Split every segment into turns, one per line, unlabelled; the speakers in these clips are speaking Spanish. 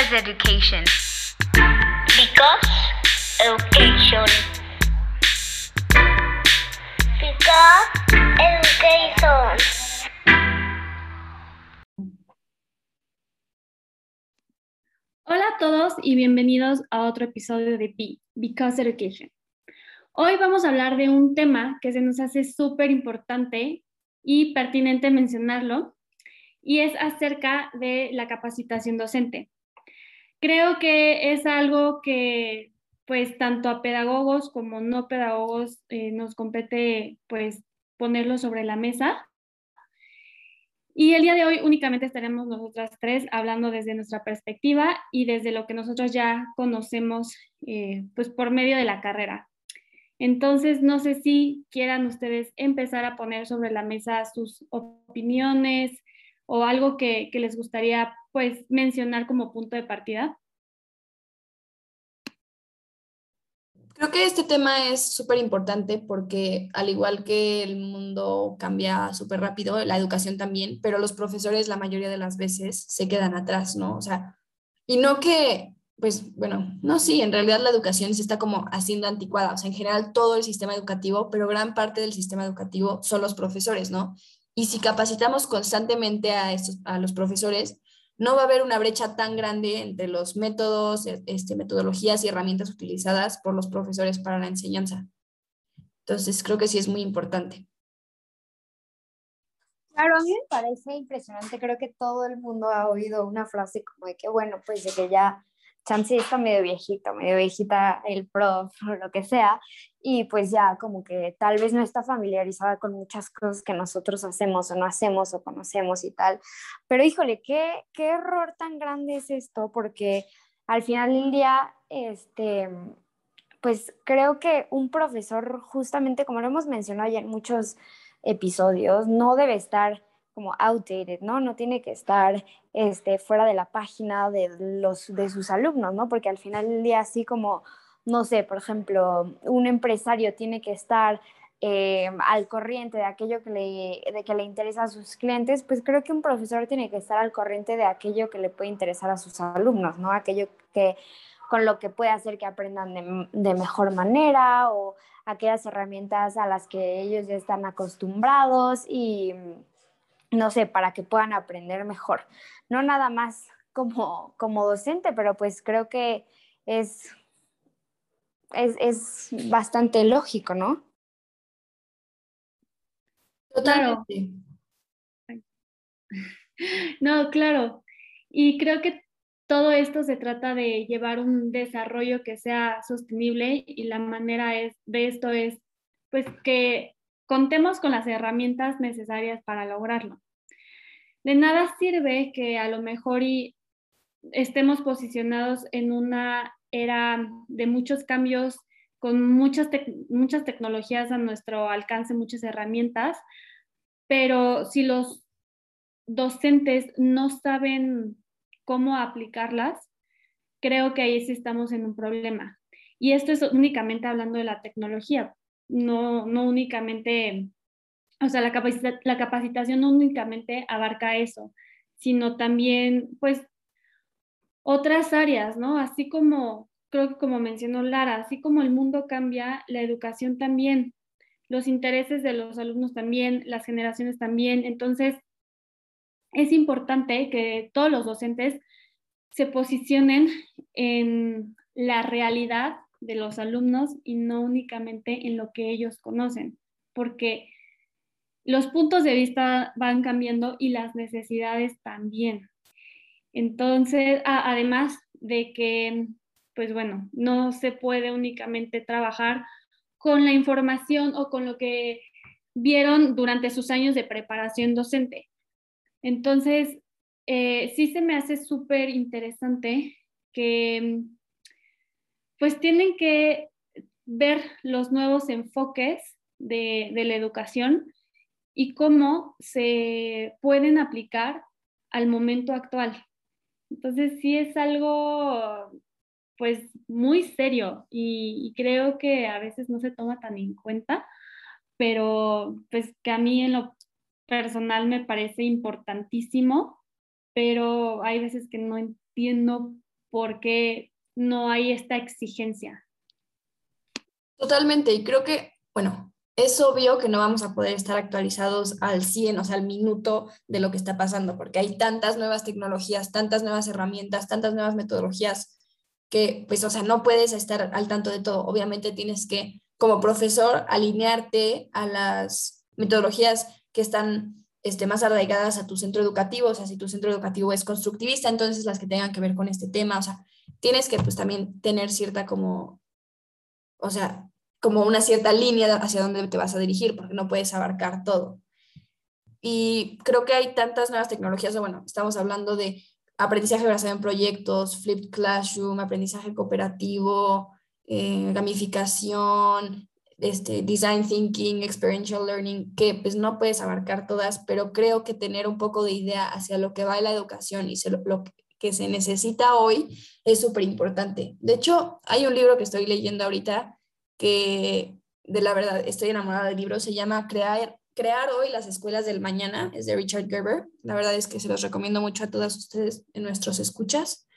Because education.
Because education. Because education.
Hola a todos y bienvenidos a otro episodio de P, Because Education. Hoy vamos a hablar de un tema que se nos hace súper importante y pertinente mencionarlo, y es acerca de la capacitación docente. Creo que es algo que pues tanto a pedagogos como no pedagogos eh, nos compete pues ponerlo sobre la mesa. Y el día de hoy únicamente estaremos nosotras tres hablando desde nuestra perspectiva y desde lo que nosotros ya conocemos eh, pues por medio de la carrera. Entonces, no sé si quieran ustedes empezar a poner sobre la mesa sus opiniones, o algo que, les gustaría pues mencionar como punto de partida?
Creo que este tema es súper importante porque al igual que el mundo cambia súper rápido, la educación también, pero los profesores la mayoría de las veces se quedan atrás, ¿no? O sea, y no que, pues bueno, no, sí, en realidad la educación se está como haciendo anticuada, o sea, en general todo el sistema educativo, pero gran parte del sistema educativo son los profesores, ¿no? Y si capacitamos constantemente a, estos, a los profesores, no va a haber una brecha tan grande entre los métodos, e, este, metodologías y herramientas utilizadas por los profesores para la enseñanza. Entonces, creo que sí es muy importante.
Claro, a mí me parece impresionante. Creo que todo el mundo ha oído una frase como de que, bueno, pues de que ya chance está medio viejito, medio viejita el prof o lo que sea, y pues ya como que tal vez no está familiarizada con muchas cosas que nosotros hacemos o no hacemos o conocemos y tal. Pero híjole, qué, qué error tan grande es esto, porque al final del día, este, pues creo que un profesor, justamente como lo hemos mencionado ya en muchos episodios, no debe estar como outdated, ¿no? No tiene que estar este, fuera de la página de, los, de sus alumnos, ¿no? Porque al final del día, así como, no sé, por ejemplo, un empresario tiene que estar eh, al corriente de aquello que le, de que le interesa a sus clientes, pues creo que un profesor tiene que estar al corriente de aquello que le puede interesar a sus alumnos, ¿no? Aquello que con lo que puede hacer que aprendan de, de mejor manera o aquellas herramientas a las que ellos ya están acostumbrados y no sé, para que puedan aprender mejor. No nada más como, como docente, pero pues creo que es, es, bastante lógico, ¿no?
Claro. No, claro. Y creo que todo esto se trata de llevar un desarrollo que sea sostenible y la manera es, de esto es pues que contemos con las herramientas necesarias para lograrlo. De nada sirve que a lo mejor estemos posicionados en una era de muchos cambios, con muchas, muchas tecnologías a nuestro alcance, muchas herramientas, pero si los docentes no saben cómo aplicarlas, creo que ahí sí estamos en un problema. Y esto es únicamente hablando de la tecnología, no, no únicamente, o sea, la, la capacitación no únicamente abarca eso, sino también, pues, otras áreas, ¿no? Así como, creo que como mencionó Lara, así como el mundo cambia, la educación también, los intereses de los alumnos también, las generaciones también. Entonces, es importante que todos los docentes se posicionen en la realidad de los alumnos y no únicamente en lo que ellos conocen, porque los puntos de vista van cambiando y las necesidades también. Entonces, además de que, pues bueno, no se puede únicamente trabajar con la información o con lo que vieron durante sus años de preparación docente. Entonces, eh, sí se me hace súper interesante que pues tienen que ver los nuevos enfoques de, la educación y cómo se pueden aplicar al momento actual. Entonces sí es algo pues muy serio y, creo que a veces no se toma tan en cuenta, pero pues que a mí en lo personal me parece importantísimo, pero hay veces que no entiendo porque no hay esta exigencia.
Totalmente, y creo que, bueno, es obvio que no vamos a poder estar actualizados al 100, o sea, al minuto de lo que está pasando, porque hay tantas nuevas tecnologías, tantas nuevas herramientas, tantas nuevas metodologías que, pues, o sea, no puedes estar al tanto de todo. Obviamente tienes que, como profesor, alinearte a las metodologías que están este, más arraigadas a tu centro educativo, o sea, si tu centro educativo es constructivista, entonces las que tengan que ver con este tema, o sea, tienes que pues también tener cierta como, o sea, como una cierta línea hacia dónde te vas a dirigir, porque no puedes abarcar todo. Y creo que hay tantas nuevas tecnologías, bueno, estamos hablando de aprendizaje basado en proyectos, flipped classroom, aprendizaje cooperativo, eh, gamificación, este, design thinking, experiential learning, que pues no puedes abarcar todas, pero creo que tener un poco de idea hacia lo que va la educación y lo, lo, que se necesita hoy es súper importante. De hecho, hay un libro que estoy leyendo ahorita que de la verdad estoy enamorada del libro, se llama Crear, Crear hoy las escuelas del mañana, es de Richard Gerber. La verdad es que se los recomiendo mucho a todas ustedes en nuestros escuchas.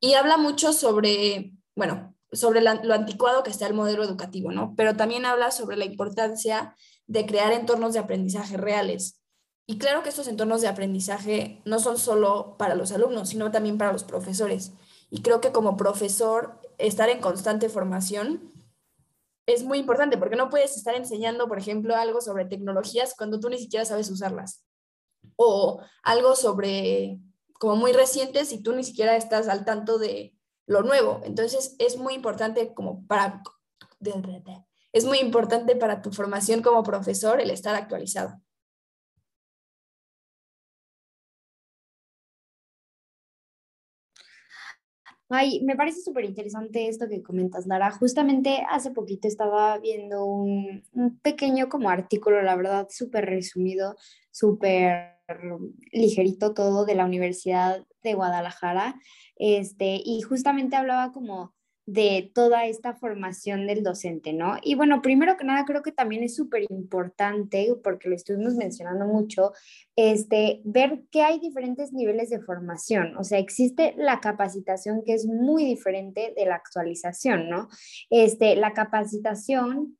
Y habla mucho sobre, bueno, sobre lo anticuado que está el modelo educativo, ¿no? Pero también habla sobre la importancia de crear entornos de aprendizaje reales. Y claro que estos entornos de aprendizaje no son solo para los alumnos, sino también para los profesores. Y creo que como profesor, estar en constante formación es muy importante porque no puedes estar enseñando, por ejemplo, algo sobre tecnologías cuando tú ni siquiera sabes usarlas. O algo sobre, como muy recientes y tú ni siquiera estás al tanto de lo nuevo. Entonces es muy importante como para, es muy importante para tu formación como profesor el estar actualizado.
Ay, me parece súper interesante esto que comentas, Lara. Justamente hace poquito estaba viendo un, un pequeño como artículo, la verdad, súper resumido, súper ligerito todo de la Universidad de Guadalajara. Este, y justamente hablaba como de toda esta formación del docente, ¿no? Y bueno, primero que nada, creo que también es súper importante, porque lo estuvimos mencionando mucho, este, ver que hay diferentes niveles de formación. O sea, existe la capacitación que es muy diferente de la actualización, ¿no? Este, la capacitación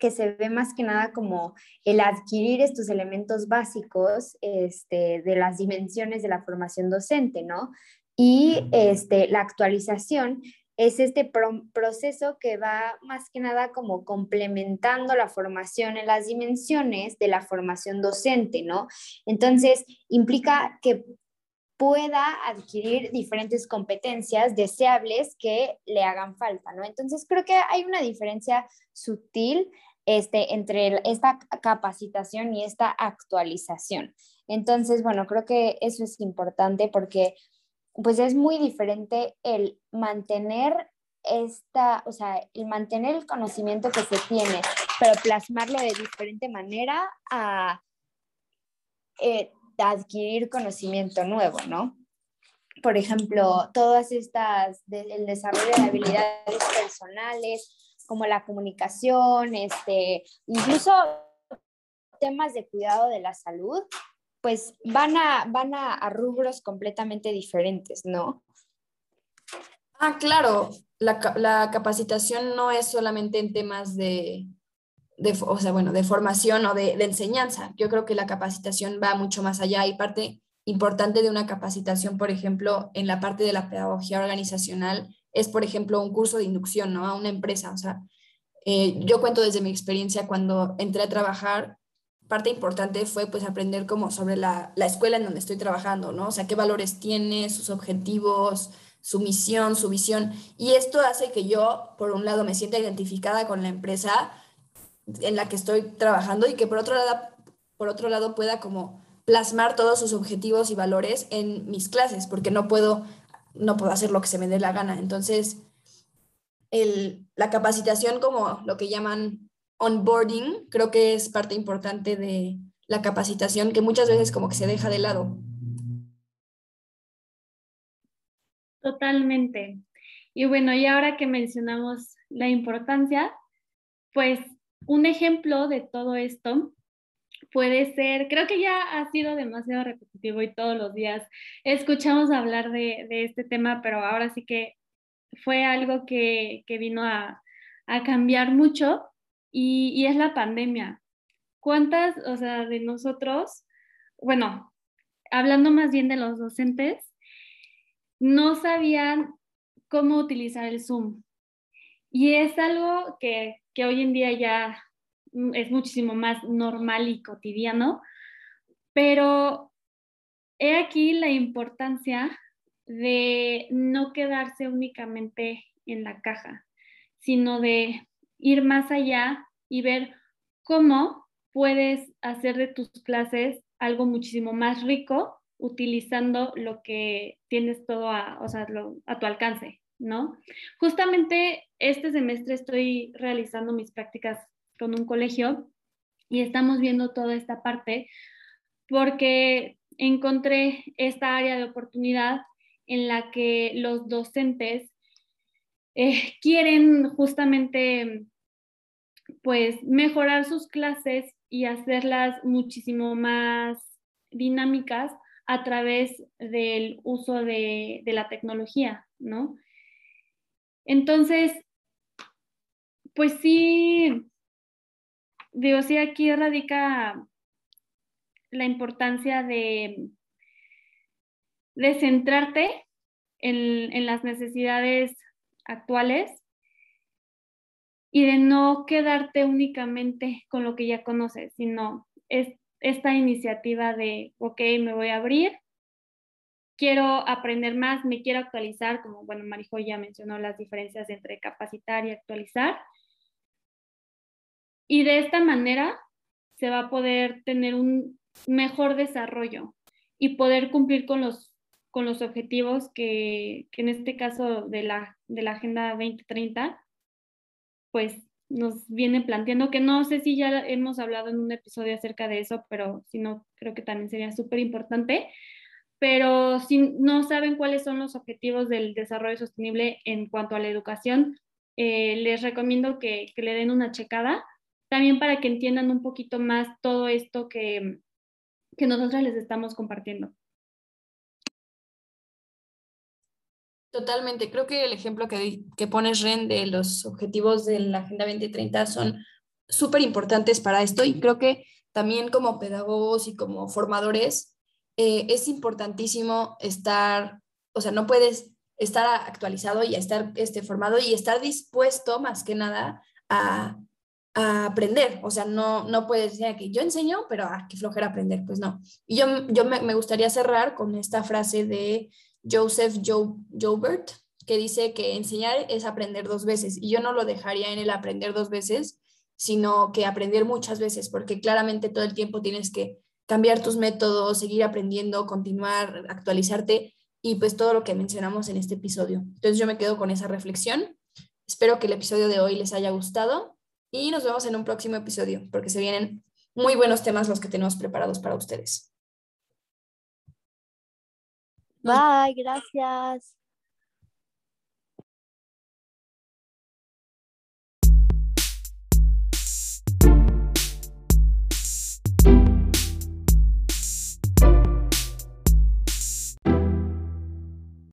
que se ve más que nada como el adquirir estos elementos básicos este, de las dimensiones de la formación docente, ¿no? Y este, la actualización es este proceso que va más que nada como complementando la formación en las dimensiones de la formación docente, ¿no? Entonces, implica que pueda adquirir diferentes competencias deseables que le hagan falta, ¿no? Entonces, creo que hay una diferencia sutil este, entre esta capacitación y esta actualización. Entonces, bueno, creo que eso es importante porque pues es muy diferente el mantener esta, o sea, el mantener el conocimiento que se tiene, pero plasmarlo de diferente manera a eh, adquirir conocimiento nuevo, ¿no? Por ejemplo, todas estas, el desarrollo de habilidades personales, como la comunicación, este, incluso temas de cuidado de la salud, pues van a, van a, rubros completamente diferentes, ¿no?
Ah, claro, la, capacitación no es solamente en temas de, o sea, bueno, de formación o de, de, enseñanza. Yo creo que la capacitación va mucho más allá y parte importante de una capacitación, por ejemplo, en la parte de la pedagogía organizacional, es, por ejemplo, un curso de inducción ¿no? a una empresa. O sea, eh, yo cuento desde mi experiencia cuando entré a trabajar, parte importante fue pues aprender como sobre la, la, escuela en donde estoy trabajando, ¿no? O sea, qué valores tiene, sus objetivos, su misión, su visión. Y esto hace que yo, por un lado, me sienta identificada con la empresa en la que estoy trabajando y que por otro lado, por otro lado pueda como plasmar todos sus objetivos y valores en mis clases, porque no puedo, no puedo hacer lo que se me dé la gana. Entonces, el, la capacitación como lo que llaman onboarding creo que es parte importante de la capacitación que muchas veces como que se deja de lado.
Totalmente. Y bueno, y ahora que mencionamos la importancia, pues un ejemplo de todo esto, puede ser, creo que ya ha sido demasiado repetitivo y todos los días escuchamos hablar de, este tema, pero ahora sí que fue algo que, vino a, cambiar mucho y, es la pandemia. ¿Cuántas, o sea, de nosotros, bueno, hablando más bien de los docentes, no sabían cómo utilizar el Zoom? Y es algo que, que hoy en día ya es muchísimo más normal y cotidiano, pero he aquí la importancia de no quedarse únicamente en la caja, sino de ir más allá y ver cómo puedes hacer de tus clases algo muchísimo más rico utilizando lo que tienes todo a, a tu alcance, ¿no? Justamente este semestre estoy realizando mis prácticas con un colegio y estamos viendo toda esta parte porque encontré esta área de oportunidad en la que los docentes eh, quieren justamente pues mejorar sus clases y hacerlas muchísimo más dinámicas a través del uso de, de la tecnología, ¿no? Entonces, pues sí, digo, sí, aquí radica la importancia de, de centrarte en, las necesidades actuales y de no quedarte únicamente con lo que ya conoces, sino es esta iniciativa de, ok, me voy a abrir, quiero aprender más, me quiero actualizar, como bueno, Marijo ya mencionó las diferencias entre capacitar y actualizar, y de esta manera se va a poder tener un mejor desarrollo y poder cumplir con los, con los objetivos que, en este caso de la, de la Agenda 2030, pues nos viene planteando, que no sé si ya hemos hablado en un episodio acerca de eso, pero si no, creo que también sería súper importante. Pero si no saben cuáles son los objetivos del desarrollo sostenible en cuanto a la educación, eh, les recomiendo que, que le den una checada también para que entiendan un poquito más todo esto que, que nosotros les estamos compartiendo.
Totalmente, creo que el ejemplo que, pones, Ren, de los objetivos de la Agenda 2030 son súper importantes para esto y creo que también como pedagogos y como formadores eh, es importantísimo estar, o sea, no puedes estar actualizado y estar este, formado y estar dispuesto más que nada a aprender, o sea, no, no puedes decir que yo enseño, pero ah, qué flojera aprender, pues no. Y yo, yo me gustaría cerrar con esta frase de Joseph Joubert, que dice que enseñar es aprender dos veces, y yo no lo dejaría en el aprender dos veces, sino que aprender muchas veces, porque claramente todo el tiempo tienes que cambiar tus métodos, seguir aprendiendo, continuar, actualizarte, y pues todo lo que mencionamos en este episodio. Entonces yo me quedo con esa reflexión. Espero que el episodio de hoy les haya gustado y nos vemos en un próximo episodio, porque se vienen muy buenos temas los que tenemos preparados para ustedes.
Bye, gracias.